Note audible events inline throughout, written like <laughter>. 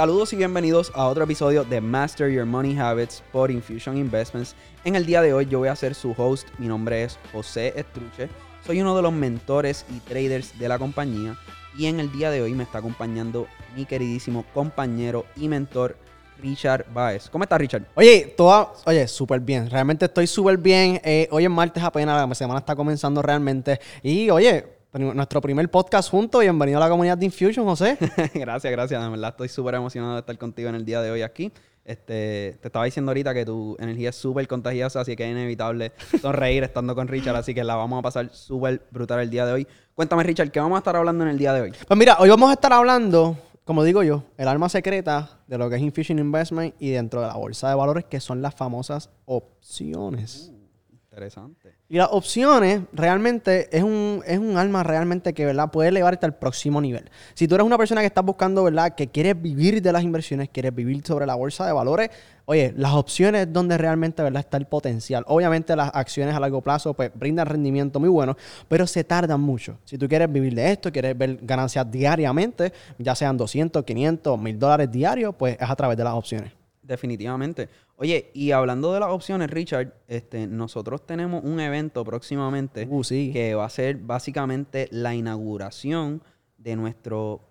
Saludos y bienvenidos a otro episodio de Master Your Money Habits por Infusion Investments. En el día de hoy yo voy a ser su host. Mi nombre es José Estruche. Soy uno de los mentores y traders de la compañía. Y en el día de hoy me está acompañando mi queridísimo compañero y mentor Richard Baez. ¿Cómo estás, Richard? Oye, toda, oye, súper bien. Realmente estoy súper bien. Eh, hoy es martes apenas, la semana está comenzando realmente. Y oye, nuestro primer podcast juntos. Bienvenido a la comunidad de Infusion, José. <laughs> gracias, gracias. De verdad, estoy súper emocionado de estar contigo en el día de hoy aquí. Este, te estaba diciendo ahorita que tu energía es súper contagiosa, así que es inevitable <laughs> sonreír estando con Richard, así que la vamos a pasar súper brutal el día de hoy. Cuéntame, Richard, ¿qué vamos a estar hablando en el día de hoy? Pues mira, hoy vamos a estar hablando, como digo yo, el arma secreta de lo que es Infusion Investment y dentro de la bolsa de valores, que son las famosas opciones. Uh, interesante. Y las opciones realmente es un, es un alma realmente que ¿verdad? puede elevarte al próximo nivel. Si tú eres una persona que estás buscando, ¿verdad? Que quieres vivir de las inversiones, quieres vivir sobre la bolsa de valores, oye, las opciones es donde realmente ¿verdad? está el potencial. Obviamente las acciones a largo plazo pues, brindan rendimiento muy bueno, pero se tardan mucho. Si tú quieres vivir de esto, quieres ver ganancias diariamente, ya sean 200, 500, 1000 dólares diarios, pues es a través de las opciones. Definitivamente. Oye, y hablando de las opciones, Richard, este, nosotros tenemos un evento próximamente uh, que va a ser básicamente la inauguración de nuestro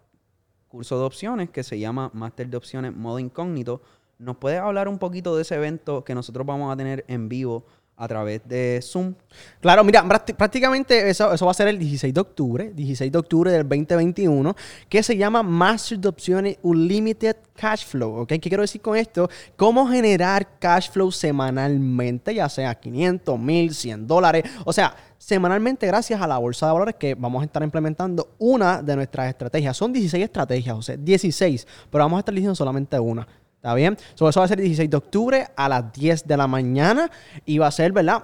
curso de opciones que se llama Máster de Opciones Modo Incógnito. ¿Nos puedes hablar un poquito de ese evento que nosotros vamos a tener en vivo a través de Zoom. Claro, mira, prácticamente eso, va a ser el 16 de octubre, 16 de octubre del 2021, que se llama Master de Opciones Unlimited Cash Flow, ¿ok? ¿Qué quiero decir con esto? Cómo generar cash flow semanalmente, ya sea 500, 1000, 100 dólares, o sea, semanalmente gracias a la bolsa de valores que vamos a estar implementando una de nuestras estrategias. Son 16 estrategias, o sea, 16, pero vamos a estar diciendo solamente una. ¿Está bien? eso va a ser el 16 de octubre a las 10 de la mañana y va a ser, ¿verdad?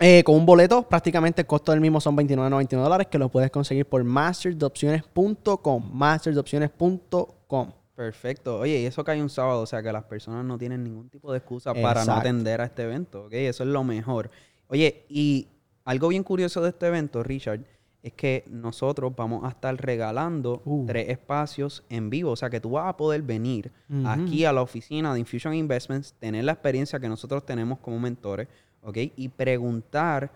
Eh, con un boleto, prácticamente el costo del mismo son 29.99 dólares que lo puedes conseguir por mastersdeopciones.com. Mastersdeopciones.com. Perfecto. Oye, y eso cae un sábado, o sea que las personas no tienen ningún tipo de excusa para no atender a este evento, ¿ok? Eso es lo mejor. Oye, y algo bien curioso de este evento, Richard, es que nosotros vamos a estar regalando uh. tres espacios en vivo. O sea, que tú vas a poder venir aquí a la oficina de Infusion Investments, tener la experiencia que nosotros tenemos como mentores, ¿ok? Y preguntar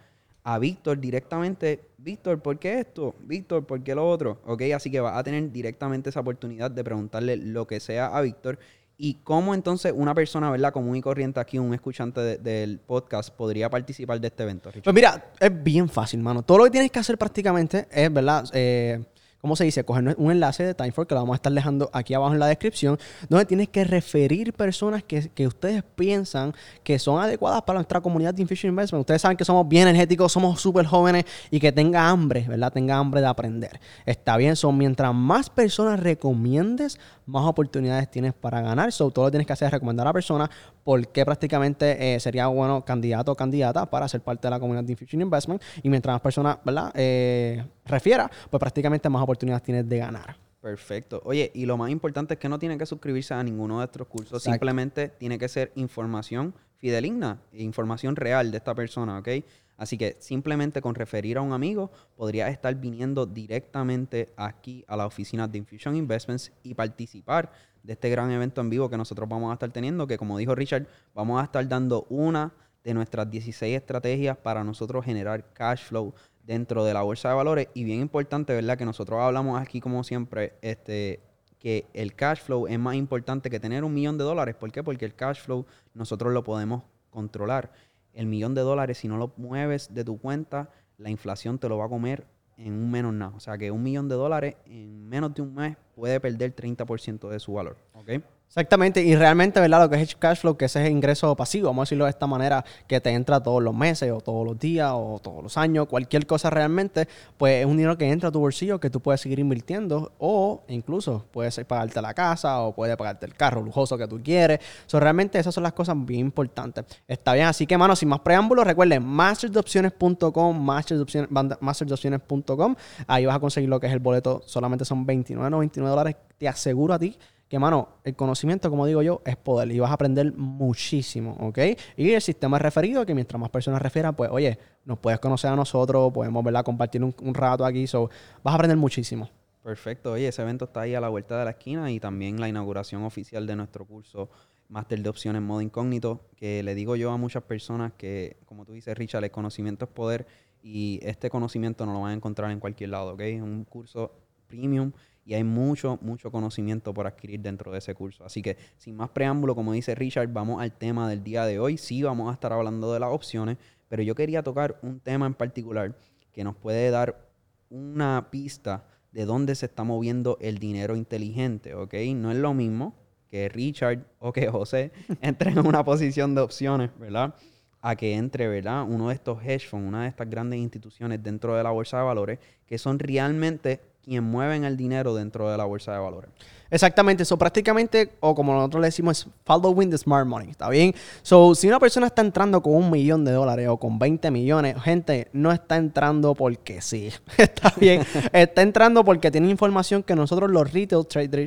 a Víctor directamente, Víctor, ¿por qué esto? Víctor, ¿por qué lo otro? ¿Ok? Así que vas a tener directamente esa oportunidad de preguntarle lo que sea a Víctor ¿Y cómo entonces una persona, ¿verdad? Común y corriente aquí, un escuchante del podcast, podría participar de este evento? Pues mira, es bien fácil, mano. Todo lo que tienes que hacer prácticamente es, ¿verdad? Eh, ¿cómo se dice? Coger un enlace de Timeforce que lo vamos a estar dejando aquí abajo en la descripción, donde tienes que referir personas que, ustedes piensan que son adecuadas para nuestra comunidad de Infusion Investment. Ustedes saben que somos bien energéticos, somos súper jóvenes y que tenga hambre, ¿verdad? Tenga hambre de aprender. Está bien, son mientras más personas recomiendes, más oportunidades tienes para ganar. So, todo lo que tienes que hacer es recomendar a la persona porque prácticamente eh, sería bueno candidato o candidata para ser parte de la comunidad de Infusion Investment. Y mientras más personas, ¿verdad? Eh, refiera, pues prácticamente más oportunidades tienes de ganar. Perfecto. Oye, y lo más importante es que no tiene que suscribirse a ninguno de estos cursos. Simplemente tiene que ser información fideligna, información real de esta persona, ¿ok? Así que simplemente con referir a un amigo podría estar viniendo directamente aquí a la oficina de Infusion Investments y participar de este gran evento en vivo que nosotros vamos a estar teniendo, que como dijo Richard, vamos a estar dando una de nuestras 16 estrategias para nosotros generar cash flow dentro de la bolsa de valores. Y bien importante, ¿verdad? Que nosotros hablamos aquí como siempre, este, que el cash flow es más importante que tener un millón de dólares. ¿Por qué? Porque el cash flow nosotros lo podemos controlar el millón de dólares, si no lo mueves de tu cuenta, la inflación te lo va a comer en un menos nada. O sea que un millón de dólares en menos de un mes puede perder 30% de su valor. ¿Ok? Exactamente, y realmente, ¿verdad? Lo que es cash flow, que ese es ingreso pasivo, vamos a decirlo de esta manera, que te entra todos los meses o todos los días o todos los años, cualquier cosa realmente, pues es un dinero que entra a tu bolsillo que tú puedes seguir invirtiendo o incluso puedes pagarte la casa o puedes pagarte el carro lujoso que tú quieres. So, realmente esas son las cosas bien importantes. Está bien, así que, mano, sin más preámbulos, recuerden mastersdeopciones.com, mastersdeopciones.com, ahí vas a conseguir lo que es el boleto, solamente son 29.99 dólares, te aseguro a ti que, mano, el conocimiento, como digo yo, es poder y vas a aprender muchísimo, ¿ok? Y el sistema es referido, que mientras más personas refieran, pues, oye, nos puedes conocer a nosotros, podemos, ¿verdad?, compartir un, rato aquí, so, vas a aprender muchísimo. Perfecto. Oye, ese evento está ahí a la vuelta de la esquina y también la inauguración oficial de nuestro curso Máster de Opciones Modo Incógnito, que le digo yo a muchas personas que, como tú dices, Richard, el conocimiento es poder y este conocimiento no lo van a encontrar en cualquier lado, ¿ok? Es un curso premium y hay mucho, mucho conocimiento por adquirir dentro de ese curso. Así que, sin más preámbulo, como dice Richard, vamos al tema del día de hoy. Sí, vamos a estar hablando de las opciones, pero yo quería tocar un tema en particular que nos puede dar una pista de dónde se está moviendo el dinero inteligente, ¿ok? No es lo mismo que Richard <laughs> o que José <laughs> entren en una posición de opciones, ¿verdad? A que entre, ¿verdad? Uno de estos hedge funds, una de estas grandes instituciones dentro de la bolsa de valores, que son realmente quien mueven el dinero dentro de la bolsa de valores. Exactamente, eso prácticamente, o como nosotros le decimos, es following the smart money, ¿está bien? So, si una persona está entrando con un millón de dólares o con 20 millones, gente, no está entrando porque sí, <laughs> ¿está bien? <laughs> está entrando porque tiene información que nosotros los retail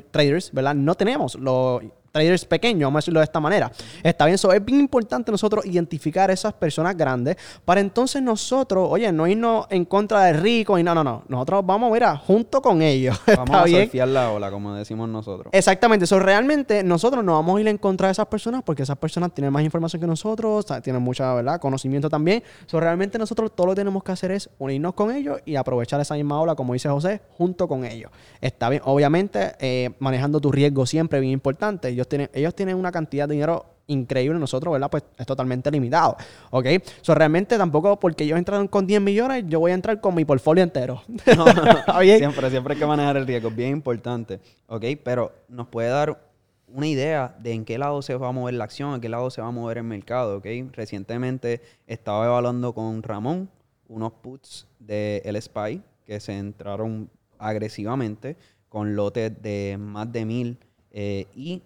traders, ¿verdad? No tenemos. Los traders pequeños, vamos a decirlo de esta manera. Está bien, eso es bien importante nosotros identificar esas personas grandes para entonces nosotros, oye, no irnos en contra de rico y no, no, no. Nosotros vamos, mira, junto con ellos. <laughs> Vamos a bien? la ola, como decimos nosotros. Exactamente, eso realmente nosotros no vamos a ir en contra de esas personas porque esas personas tienen más información que nosotros, tienen mucha, ¿verdad? Conocimiento también. Eso realmente nosotros todo lo que tenemos que hacer es unirnos con ellos y aprovechar esa misma ola, como dice José, junto con ellos. Está bien, obviamente, eh, manejando tu riesgo siempre bien importante ellos tienen, ellos tienen una cantidad de dinero increíble, nosotros, ¿verdad? Pues es totalmente limitado, ¿ok? So, realmente tampoco porque ellos entraron con 10 millones, yo voy a entrar con mi portfolio entero. <laughs> <laughs> siempre, siempre hay que manejar el riesgo, bien importante, ¿ok? Pero nos puede dar una idea de en qué lado se va a mover la acción, en qué lado se va a mover el mercado, ¿ok? Recientemente estaba evaluando con Ramón unos puts de el SPY que se entraron agresivamente con lotes de más de mil eh, y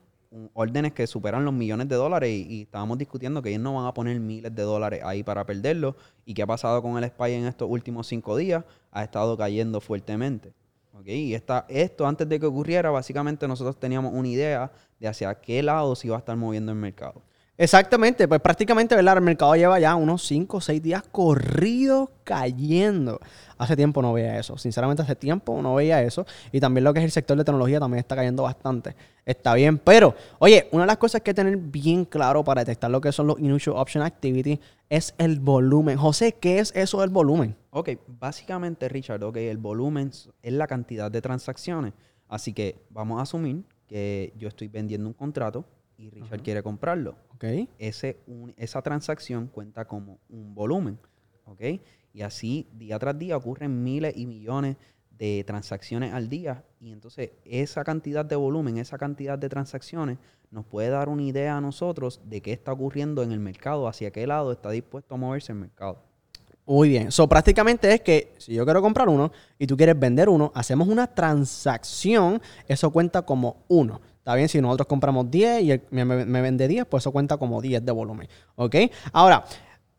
órdenes que superan los millones de dólares y, estábamos discutiendo que ellos no van a poner miles de dólares ahí para perderlo. ¿Y qué ha pasado con el SPY en estos últimos cinco días? Ha estado cayendo fuertemente. Y esta, esto antes de que ocurriera, básicamente nosotros teníamos una idea de hacia qué lado se iba a estar moviendo el mercado. Exactamente, pues prácticamente ¿verdad? el mercado lleva ya unos 5 o 6 días corridos cayendo. Hace tiempo no veía eso, sinceramente hace tiempo no veía eso. Y también lo que es el sector de tecnología también está cayendo bastante. Está bien, pero oye, una de las cosas que hay que tener bien claro para detectar lo que son los Initial Option Activity es el volumen. José, ¿qué es eso del volumen? Ok, básicamente Richard, ok, el volumen es la cantidad de transacciones. Así que vamos a asumir que yo estoy vendiendo un contrato y Richard quiere comprarlo. Okay. Ese, esa transacción cuenta como un volumen. ¿ok? Y así día tras día ocurren miles y millones de transacciones al día. Y entonces esa cantidad de volumen, esa cantidad de transacciones nos puede dar una idea a nosotros de qué está ocurriendo en el mercado, hacia qué lado está dispuesto a moverse el mercado. Muy bien. So, prácticamente es que si yo quiero comprar uno y tú quieres vender uno, hacemos una transacción, eso cuenta como uno. Está bien, si nosotros compramos 10 y me, me, vende 10, pues eso cuenta como 10 de volumen. ¿Ok? Ahora,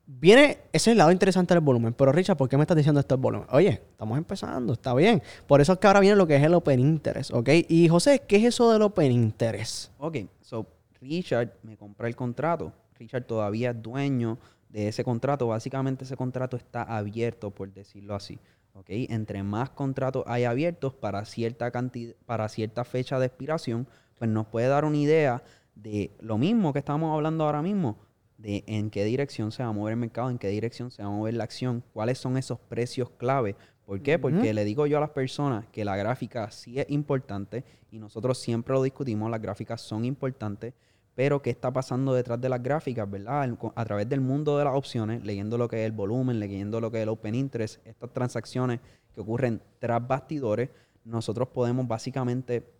viene, ese es el lado interesante del volumen. Pero Richard, ¿por qué me estás diciendo esto del volumen? Oye, estamos empezando, está bien. Por eso es que ahora viene lo que es el Open Interest. ¿Ok? Y José, ¿qué es eso del Open Interest? Ok, so Richard me compró el contrato. Richard todavía es dueño de ese contrato. Básicamente ese contrato está abierto, por decirlo así. ¿ok? Entre más contratos hay abiertos para cierta cantidad, para cierta fecha de expiración, pues nos puede dar una idea de lo mismo que estamos hablando ahora mismo, de en qué dirección se va a mover el mercado, en qué dirección se va a mover la acción, cuáles son esos precios clave. ¿Por qué? Porque le digo yo a las personas que la gráfica sí es importante y nosotros siempre lo discutimos, las gráficas son importantes, pero qué está pasando detrás de las gráficas, ¿verdad? A través del mundo de las opciones, leyendo lo que es el volumen, leyendo lo que es el open interest, estas transacciones que ocurren tras bastidores, nosotros podemos básicamente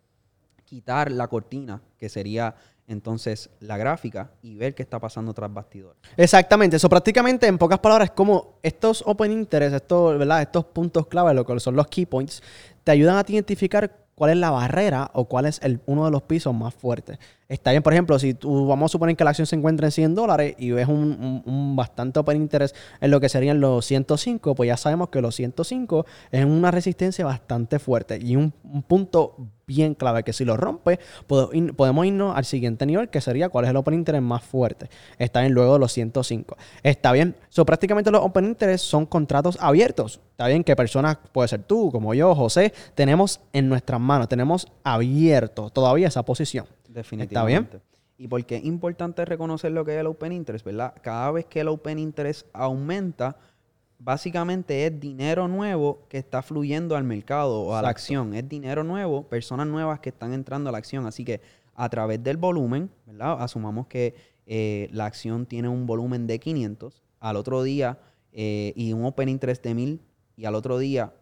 quitar la cortina, que sería entonces la gráfica, y ver qué está pasando tras bastidores. Exactamente, eso prácticamente en pocas palabras, como estos open interest, estos, ¿verdad? estos puntos clave, lo que son los key points, te ayudan a identificar cuál es la barrera o cuál es el, uno de los pisos más fuertes. Está bien, por ejemplo, si tú vamos a suponer que la acción se encuentra en 100 dólares y ves un, un, bastante open interest en lo que serían los 105, pues ya sabemos que los 105 es una resistencia bastante fuerte y un, un punto bien clave que si lo rompe, podemos irnos al siguiente nivel, que sería cuál es el open interest más fuerte. Está bien, luego los 105. Está bien, so, prácticamente los open interest son contratos abiertos. Está bien que personas, puede ser tú, como yo, José, tenemos en nuestras manos, tenemos abierto todavía esa posición. Definitivamente. ¿Está bien? Y porque es importante reconocer lo que es el open interest, ¿verdad? Cada vez que el open interest aumenta, básicamente es dinero nuevo que está fluyendo al mercado o a la acción. Es dinero nuevo, personas nuevas que están entrando a la acción. Así que a través del volumen, ¿verdad? Asumamos que eh, la acción tiene un volumen de 500, al otro día eh, y un open interest de 1000 y al otro día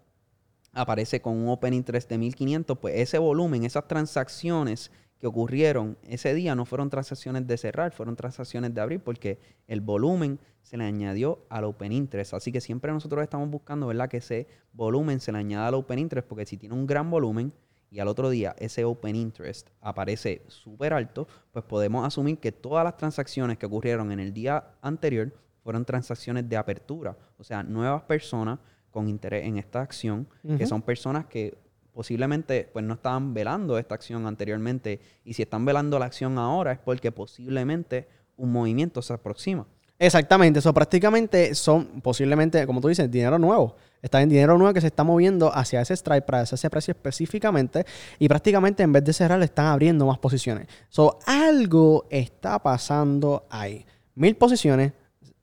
aparece con un open interest de 1500, pues ese volumen, esas transacciones que ocurrieron ese día no fueron transacciones de cerrar, fueron transacciones de abrir porque el volumen se le añadió al Open Interest. Así que siempre nosotros estamos buscando, ¿verdad? Que ese volumen se le añada al Open Interest porque si tiene un gran volumen y al otro día ese Open Interest aparece súper alto, pues podemos asumir que todas las transacciones que ocurrieron en el día anterior fueron transacciones de apertura. O sea, nuevas personas con interés en esta acción, que son personas que posiblemente pues no estaban velando esta acción anteriormente y si están velando la acción ahora es porque posiblemente un movimiento se aproxima. Exactamente, eso prácticamente son posiblemente, como tú dices, dinero nuevo. Está en dinero nuevo que se está moviendo hacia ese strike price, ese precio específicamente, y prácticamente en vez de cerrar le están abriendo más posiciones. So, algo está pasando ahí. Mil posiciones,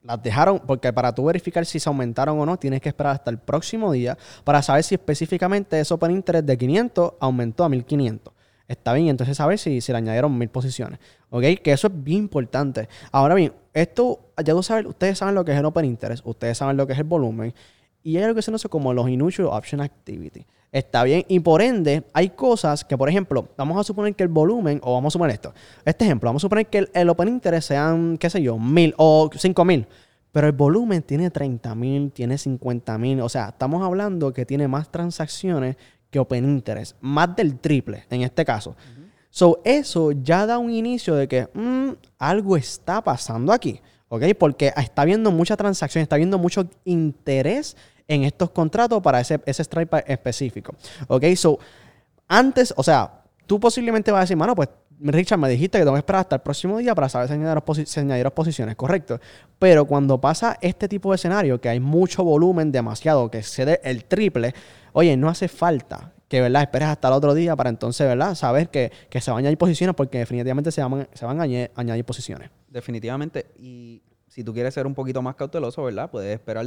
las dejaron, porque para tú verificar si se aumentaron o no, tienes que esperar hasta el próximo día para saber si específicamente ese open interest de 500 aumentó a 1500. Está bien, entonces saber si se le añadieron mil posiciones. ¿Ok? Que eso es bien importante. Ahora bien, esto, ya tú sabes, ustedes saben lo que es el open interest, ustedes saben lo que es el volumen, y hay algo que se conoce como los initial option activity. Está bien. Y por ende, hay cosas que, por ejemplo, vamos a suponer que el volumen, o vamos a suponer esto. Este ejemplo, vamos a suponer que el, open interest sean, qué sé yo, mil o cinco mil. Pero el volumen tiene 30 mil, tiene 50 mil. O sea, estamos hablando que tiene más transacciones que Open Interest. Más del triple en este caso. So, eso ya da un inicio de que mm, algo está pasando aquí. ¿Ok? Porque está habiendo mucha transacción, está habiendo mucho interés en estos contratos para ese, ese strike específico. ¿Ok? So, antes, o sea, tú posiblemente vas a decir, mano, pues Richard, me dijiste que tengo que esperar hasta el próximo día para saber si añadir, posiciones, correcto. Pero cuando pasa este tipo de escenario, que hay mucho volumen, demasiado, que excede el triple, oye, no hace falta que, ¿verdad? Esperes hasta el otro día para entonces, ¿verdad? Saber que, se van a añadir posiciones porque definitivamente se van, se van a añadir posiciones. Definitivamente. Y si tú quieres ser un poquito más cauteloso, ¿verdad? Puedes esperar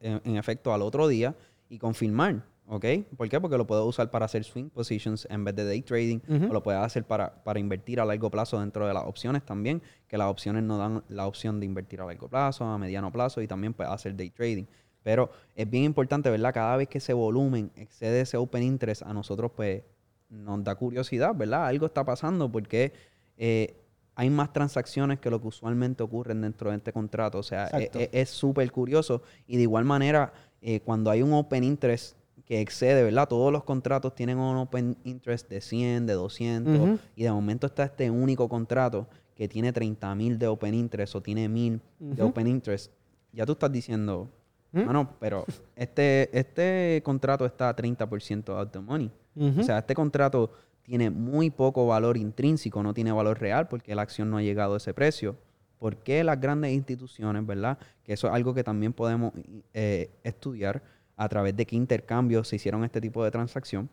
en, efecto al otro día y confirmar, ¿ok? ¿Por qué? Porque lo puedes usar para hacer swing positions en vez de day trading o lo puedes hacer para, para invertir a largo plazo dentro de las opciones también, que las opciones nos dan la opción de invertir a largo plazo, a mediano plazo y también puedes hacer day trading. Pero es bien importante, ¿verdad? Cada vez que ese volumen excede ese open interest, a nosotros pues nos da curiosidad, ¿verdad? Algo está pasando porque eh, hay más transacciones que lo que usualmente ocurren dentro de este contrato. O sea, e, e, es súper curioso. Y de igual manera, eh, cuando hay un open interest que excede, ¿verdad? Todos los contratos tienen un open interest de 100, de 200, y de momento está este único contrato que tiene 30 mil de open interest o tiene mil de open interest. Ya tú estás diciendo, bueno, pero este, este contrato está a 30% out the money. O sea, este contrato tiene muy poco valor intrínseco, no tiene valor real porque la acción no ha llegado a ese precio. ¿Por qué las grandes instituciones, verdad? Que eso es algo que también podemos eh, estudiar a través de qué intercambios se hicieron este tipo de transacción.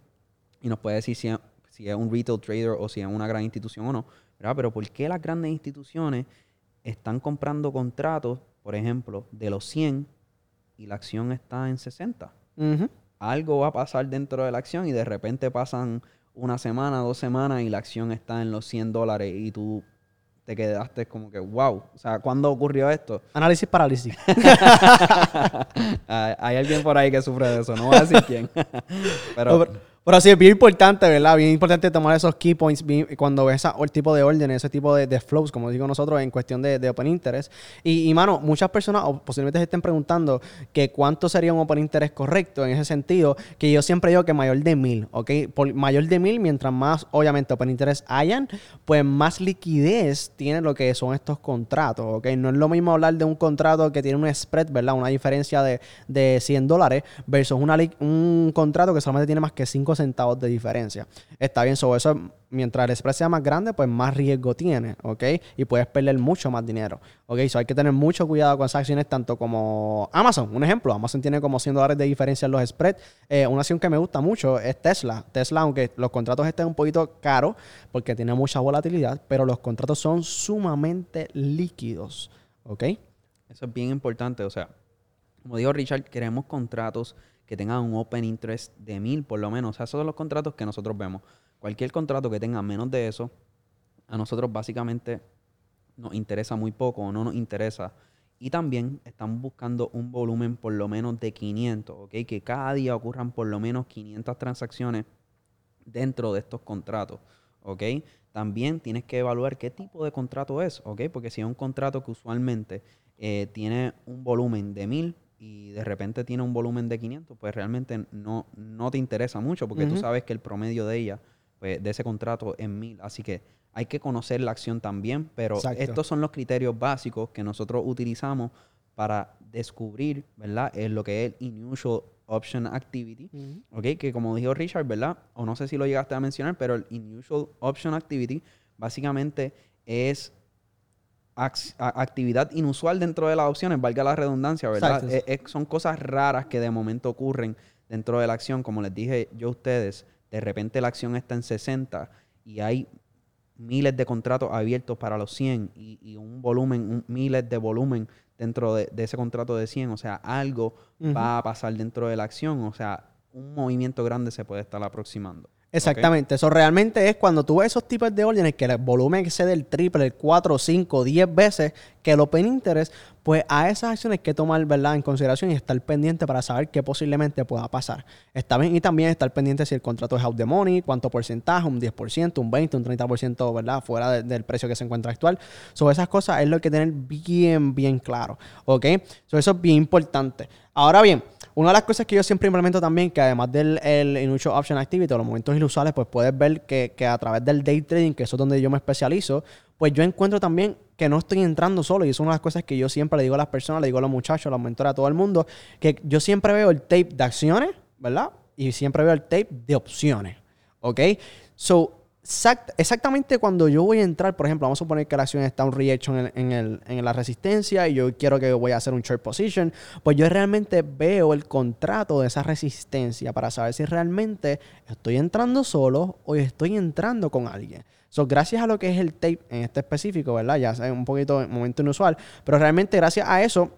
Y nos puede decir si es, si es un retail trader o si es una gran institución o no. ¿verdad? Pero ¿por qué las grandes instituciones están comprando contratos, por ejemplo, de los 100 y la acción está en 60? Algo va a pasar dentro de la acción y de repente pasan una semana, dos semanas y la acción está en los 100 dólares y tú te quedaste como que, wow, o sea, ¿cuándo ocurrió esto? Análisis parálisis. <laughs> Hay alguien por ahí que sufre de eso, no voy a decir quién. <laughs> pero, Pero sí, es bien importante, ¿verdad? Bien importante tomar esos key points cuando ves el tipo de órdenes, ese tipo de, flows, como digo nosotros, en cuestión de, Open Interest. Y, y, mano, muchas personas posiblemente se estén preguntando que cuánto sería un Open Interest correcto en ese sentido, que yo siempre digo que mayor de mil, ¿ok? Por mayor de mil, mientras más, obviamente, Open Interest hayan, pues más liquidez tiene lo que son estos contratos, ¿ok? No es lo mismo hablar de un contrato que tiene un spread, ¿verdad? Una diferencia de, de 100 dólares versus una, un contrato que solamente tiene más que 5 centavos de diferencia. Está bien, sobre eso, mientras el spread sea más grande, pues más riesgo tiene, ¿ok? Y puedes perder mucho más dinero, ¿ok? So hay que tener mucho cuidado con esas acciones, tanto como Amazon, un ejemplo. Amazon tiene como 100 dólares de diferencia en los spreads. Eh, una acción que me gusta mucho es Tesla. Tesla, aunque los contratos estén un poquito caros, porque tiene mucha volatilidad, pero los contratos son sumamente líquidos, ¿ok? Eso es bien importante, o sea, como dijo Richard, queremos contratos que tengan un open interest de mil por lo menos. O sea, esos son los contratos que nosotros vemos. Cualquier contrato que tenga menos de eso, a nosotros básicamente nos interesa muy poco o no nos interesa. Y también estamos buscando un volumen por lo menos de 500, ¿ok? Que cada día ocurran por lo menos 500 transacciones dentro de estos contratos, ¿ok? También tienes que evaluar qué tipo de contrato es, ¿ok? Porque si es un contrato que usualmente eh, tiene un volumen de 1000, y de repente tiene un volumen de 500, pues realmente no, no te interesa mucho porque tú sabes que el promedio de ella, pues de ese contrato es 1000. Así que hay que conocer la acción también, pero estos son los criterios básicos que nosotros utilizamos para descubrir, ¿verdad? Es lo que es el Unusual Option Activity, ¿ok? Que como dijo Richard, ¿verdad? O no sé si lo llegaste a mencionar, pero el Unusual Option Activity básicamente es actividad inusual dentro de las opciones, valga la redundancia, ¿verdad? son cosas raras que de momento ocurren dentro de la acción. Como les dije yo a ustedes, de repente la acción está en 60 y hay miles de contratos abiertos para los 100 y, un volumen, miles de volumen dentro de, ese contrato de 100. O sea, algo va a pasar dentro de la acción. O sea, un movimiento grande se puede estar aproximando. Exactamente. Eso realmente es cuando tú ves esos tipos de órdenes que el volumen excede el triple, el 4, 5, 10 veces que el Open Interest, pues a esas acciones hay que tomar ¿verdad? en consideración y estar pendiente para saber qué posiblemente pueda pasar. Está bien, y también estar pendiente si el contrato es out the money, cuánto porcentaje, un 10%, un 20%, un 30%, ¿verdad? Fuera del precio que se encuentra actual. Sobre esas cosas es lo que tener bien, bien claro. ¿Ok? So, eso es bien importante. Ahora bien, una de las cosas que yo siempre implemento también, que además del el Option Activity los momentos inusuales, pues puedes ver que a través del day trading, que eso es donde yo me especializo, pues yo encuentro también que no estoy entrando solo. Y es una de las cosas que yo siempre le digo a las personas, le digo a los muchachos, a los mentores, a todo el mundo, que yo siempre veo el tape de acciones, ¿verdad? Y siempre veo el tape de opciones. ¿Ok? So, exactamente cuando yo voy a entrar, por ejemplo, vamos a suponer que la acción está un reaction en, en, la resistencia y yo quiero que voy a hacer un short position, pues yo realmente veo el contrato de esa resistencia para saber si realmente estoy entrando solo o estoy entrando con alguien. So, gracias a lo que es el tape en este específico, ¿verdad? Ya es un poquito un momento inusual, pero realmente gracias a eso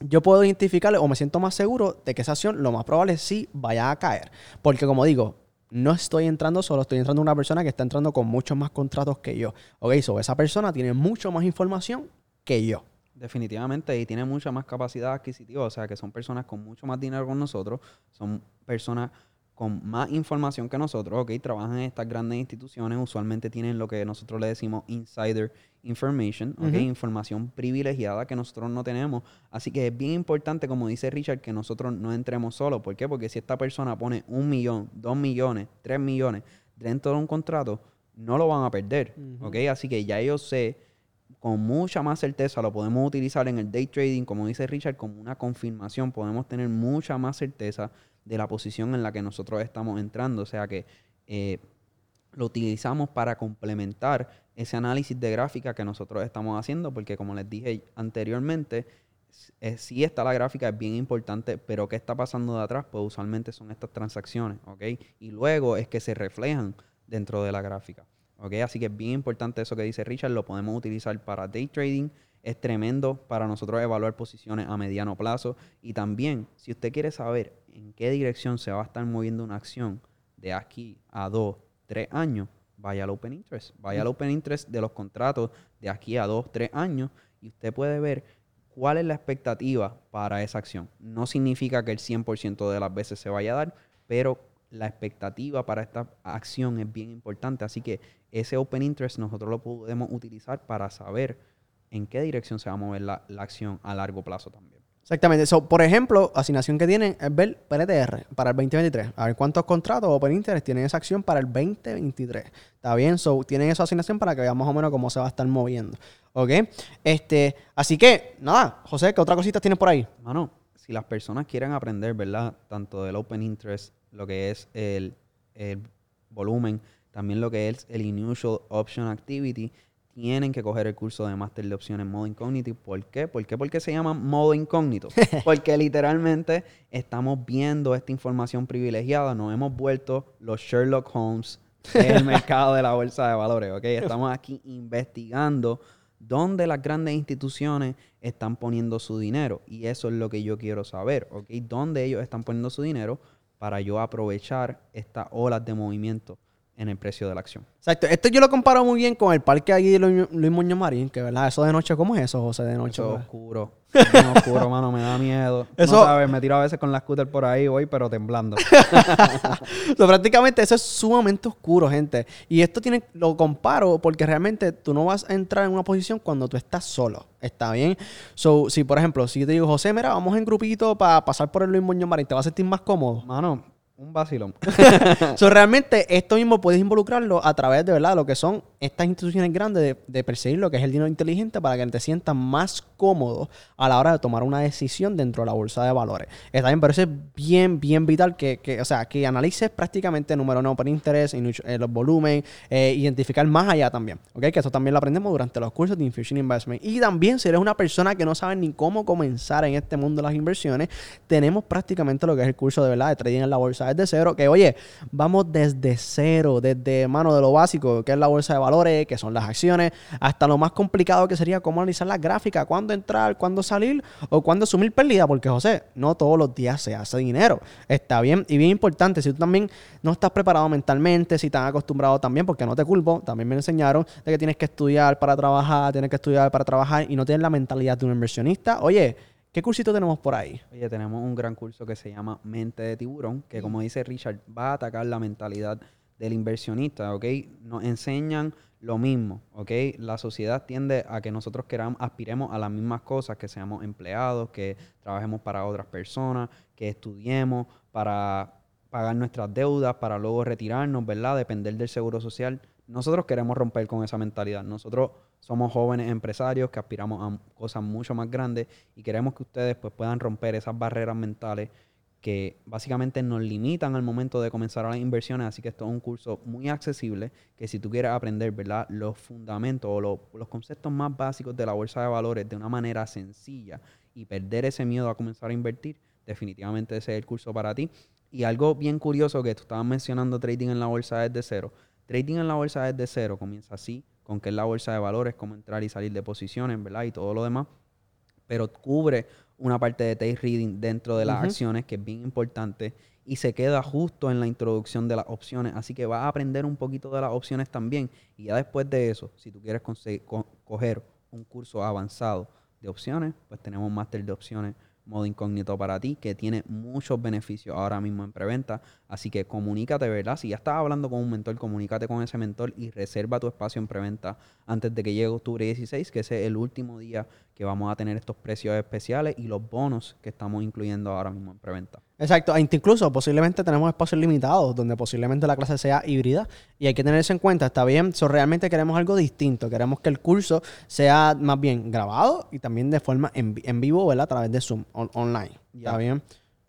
yo puedo identificarle o me siento más seguro de que esa acción lo más probable sí vaya a caer. Porque como digo, no estoy entrando solo, estoy entrando una persona que está entrando con muchos más contratos que yo. Ok, so esa persona tiene mucho más información que yo. Definitivamente, y tiene mucha más capacidad adquisitiva, o sea que son personas con mucho más dinero con nosotros, son personas con más información que nosotros, ok, trabajan en estas grandes instituciones, usualmente tienen lo que nosotros le decimos insider information, ok, información privilegiada que nosotros no tenemos. Así que es bien importante, como dice Richard, que nosotros no entremos solos. ¿Por qué? Porque si esta persona pone un millón, dos millones, tres millones dentro de un contrato, no lo van a perder, ok. Así que ya yo sé, con mucha más certeza lo podemos utilizar en el day trading, como dice Richard, como una confirmación, podemos tener mucha más certeza de la posición en la que nosotros estamos entrando. O sea que eh, lo utilizamos para complementar ese análisis de gráfica que nosotros estamos haciendo, porque como les dije anteriormente, si está la gráfica, es bien importante, pero ¿qué está pasando de atrás? Pues usualmente son estas transacciones, ¿ok? Y luego es que se reflejan dentro de la gráfica, ¿ok? Así que es bien importante eso que dice Richard, lo podemos utilizar para day trading, es tremendo para nosotros evaluar posiciones a mediano plazo y también, si usted quiere saber en qué dirección se va a estar moviendo una acción de aquí a dos, tres años, vaya al Open Interest. Vaya al Open Interest de los contratos de aquí a dos, tres años y usted puede ver cuál es la expectativa para esa acción. No significa que el 100% de las veces se vaya a dar, pero la expectativa para esta acción es bien importante. Así que ese open interest nosotros lo podemos utilizar para saber en qué dirección se va a mover la, la acción a largo plazo también. Exactamente. So, por ejemplo, asignación que tienen es ver PLTR para el 2023. A ver cuántos contratos Open Interest tienen esa acción para el 2023. ¿Está bien? So, tienen esa asignación para que vean más o menos cómo se va a estar moviendo. ¿Ok? Este, así que, nada, José, ¿qué otra cosita tienes por ahí? Mano, si las personas quieren aprender, ¿verdad? Tanto del Open Interest, lo que es el, el volumen, también lo que es el Initial Option Activity, tienen que coger el curso de máster de opciones modo incógnito. ¿Por qué? ¿Por qué? Porque se llama modo incógnito. <laughs> Porque literalmente estamos viendo esta información privilegiada. Nos hemos vuelto los Sherlock Holmes del <laughs> mercado de la bolsa de valores. ¿ok? Estamos aquí investigando dónde las grandes instituciones están poniendo su dinero. Y eso es lo que yo quiero saber. ¿ok? ¿Dónde ellos están poniendo su dinero para yo aprovechar estas olas de movimiento? En el precio de la acción. Exacto. Esto yo lo comparo muy bien con el parque ahí de Luis Muñoz Marín, que verdad, eso de noche, ¿cómo es eso, José, de noche? Eso es oscuro. <laughs> Es oscuro, mano, me da miedo. Eso... No sabes, me tiro a veces con la scooter por ahí, voy, pero temblando. <laughs> <laughs> so, prácticamente eso es sumamente oscuro, gente. Y esto tiene, lo comparo porque realmente tú no vas a entrar en una posición cuando tú estás solo. ¿Está bien? So, si por ejemplo, si yo te digo, José, mira, vamos en grupito para pasar por el Luis Muñoz Marín, ¿te vas a sentir más cómodo? Mano, un vacilón. <laughs> so, realmente esto mismo puedes involucrarlo a través de verdad lo que son estas instituciones grandes de, perseguir lo que es el dinero inteligente para que te sientas más cómodo a la hora de tomar una decisión dentro de la bolsa de valores. Está bien, pero eso es bien, bien vital que, que o sea, que analices prácticamente el número no por interés, los volumen, eh, identificar más allá también. ¿Ok? Que eso también lo aprendemos durante los cursos de Infusion Investment. Y también, si eres una persona que no sabe ni cómo comenzar en este mundo de las inversiones, tenemos prácticamente lo que es el curso de verdad de trading en la bolsa desde cero. Que oye, vamos desde cero, desde mano de lo básico, que es la bolsa de valores que son las acciones, hasta lo más complicado que sería cómo analizar la gráfica, cuándo entrar, cuándo salir o cuándo asumir pérdida, porque José, no todos los días se hace dinero. Está bien y bien importante, si tú también no estás preparado mentalmente, si estás acostumbrado también, porque no te culpo, también me enseñaron de que tienes que estudiar para trabajar, tienes que estudiar para trabajar y no tienes la mentalidad de un inversionista. Oye, ¿Qué cursito tenemos por ahí? Oye, tenemos un gran curso que se llama Mente de Tiburón, que como dice Richard, va a atacar la mentalidad del inversionista, ¿ok? Nos enseñan lo mismo, ¿ok? La sociedad tiende a que nosotros queramos, aspiremos a las mismas cosas, que seamos empleados, que trabajemos para otras personas, que estudiemos para pagar nuestras deudas, para luego retirarnos, ¿verdad? Depender del seguro social. Nosotros queremos romper con esa mentalidad. Nosotros somos jóvenes empresarios que aspiramos a cosas mucho más grandes y queremos que ustedes pues, puedan romper esas barreras mentales que básicamente nos limitan al momento de comenzar las inversiones. Así que esto es un curso muy accesible que si tú quieres aprender ¿verdad? los fundamentos o los conceptos más básicos de la bolsa de valores de una manera sencilla y perder ese miedo a comenzar a invertir, definitivamente ese es el curso para ti. Y algo bien curioso que tú estabas mencionando trading en la bolsa desde cero. Trading en la bolsa desde cero comienza así, con que es la bolsa de valores, cómo entrar y salir de posiciones, ¿verdad? Y todo lo demás. Pero cubre una parte de tape reading dentro de las acciones, que es bien importante, y se queda justo en la introducción de las opciones. Así que vas a aprender un poquito de las opciones también. Y ya después de eso, si tú quieres coger un curso avanzado de opciones, pues tenemos un máster de opciones modo incógnito para ti, que tiene muchos beneficios ahora mismo en preventa. Así que comunícate, ¿verdad? Si ya estás hablando con un mentor, comunícate con ese mentor y reserva tu espacio en preventa antes de que llegue octubre 16, que ese es el último día que vamos a tener estos precios especiales y los bonos que estamos incluyendo ahora mismo en preventa. Exacto, e incluso posiblemente tenemos espacios limitados donde posiblemente la clase sea híbrida y hay que tener eso en cuenta, está bien, so, realmente queremos algo distinto, queremos que el curso sea más bien grabado y también de forma en, vivo, ¿verdad? A través de Zoom, online, ¿está bien?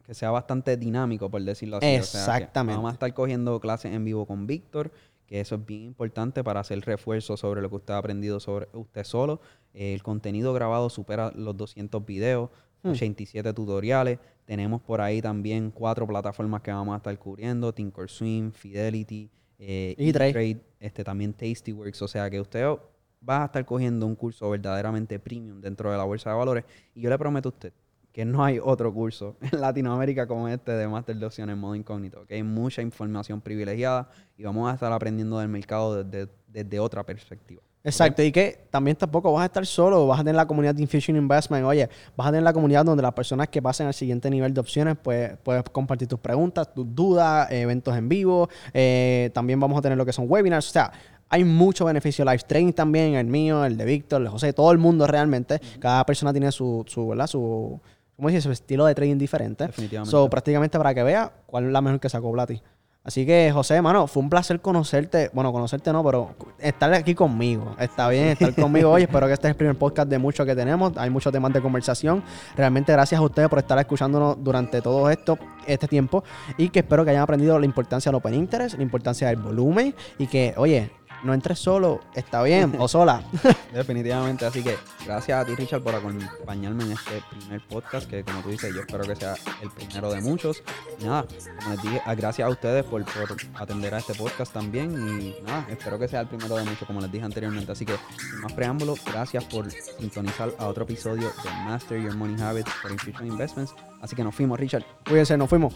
Que sea bastante dinámico, por decirlo así. Exactamente. vamos a estar cogiendo clases en vivo con Víctor, que eso es bien importante para hacer refuerzo sobre lo que usted ha aprendido sobre usted solo. El contenido grabado supera los 200 videos, 87 hmm. tutoriales. Tenemos por ahí también cuatro plataformas que vamos a estar cubriendo: Thinkorswim, Fidelity, eh, E-Trade, este, también Tastyworks. O sea que usted va a estar cogiendo un curso verdaderamente premium dentro de la bolsa de valores. Y yo le prometo a usted que no hay otro curso <laughs> en Latinoamérica como este de Master de Opciones en modo incógnito. Que hay mucha información privilegiada y vamos a estar aprendiendo del mercado desde, desde otra perspectiva. Exacto, y que también tampoco vas a estar solo, vas a tener la comunidad de Infusion Investment, oye, vas a tener la comunidad donde las personas que pasen al siguiente nivel de opciones, pues puedes compartir tus preguntas, tus dudas, eventos en vivo, eh, también vamos a tener lo que son webinars, o sea, hay mucho beneficio live trading también, el mío, el de Víctor, el de José, todo el mundo realmente, cada persona tiene su, su, ¿verdad? Su, ¿cómo dice? Su estilo de trading diferente. Definitivamente. So, prácticamente para que vea cuál es la mejor que sacó Blati. Así que, José, mano, fue un placer conocerte. Bueno, conocerte no, pero estar aquí conmigo. Está bien estar <laughs> conmigo hoy. Espero que este es el primer podcast de muchos que tenemos. Hay muchos temas de conversación. Realmente gracias a ustedes por estar escuchándonos durante todo esto, este tiempo. Y que espero que hayan aprendido la importancia del Open Interest, la importancia del volumen. Y que, oye, no entres solo, está bien, o sola. <laughs> Definitivamente, así que gracias a ti Richard por acompañarme en este primer podcast que como tú dices yo espero que sea el primero de muchos. Y nada, como les dije, ah, gracias a ustedes por, por atender a este podcast también y nada, espero que sea el primero de muchos como les dije anteriormente. Así que sin más preámbulos, gracias por sintonizar a otro episodio de Master Your Money Habits for Infusion Investments. Así que nos fuimos Richard. Cuídense, nos fuimos.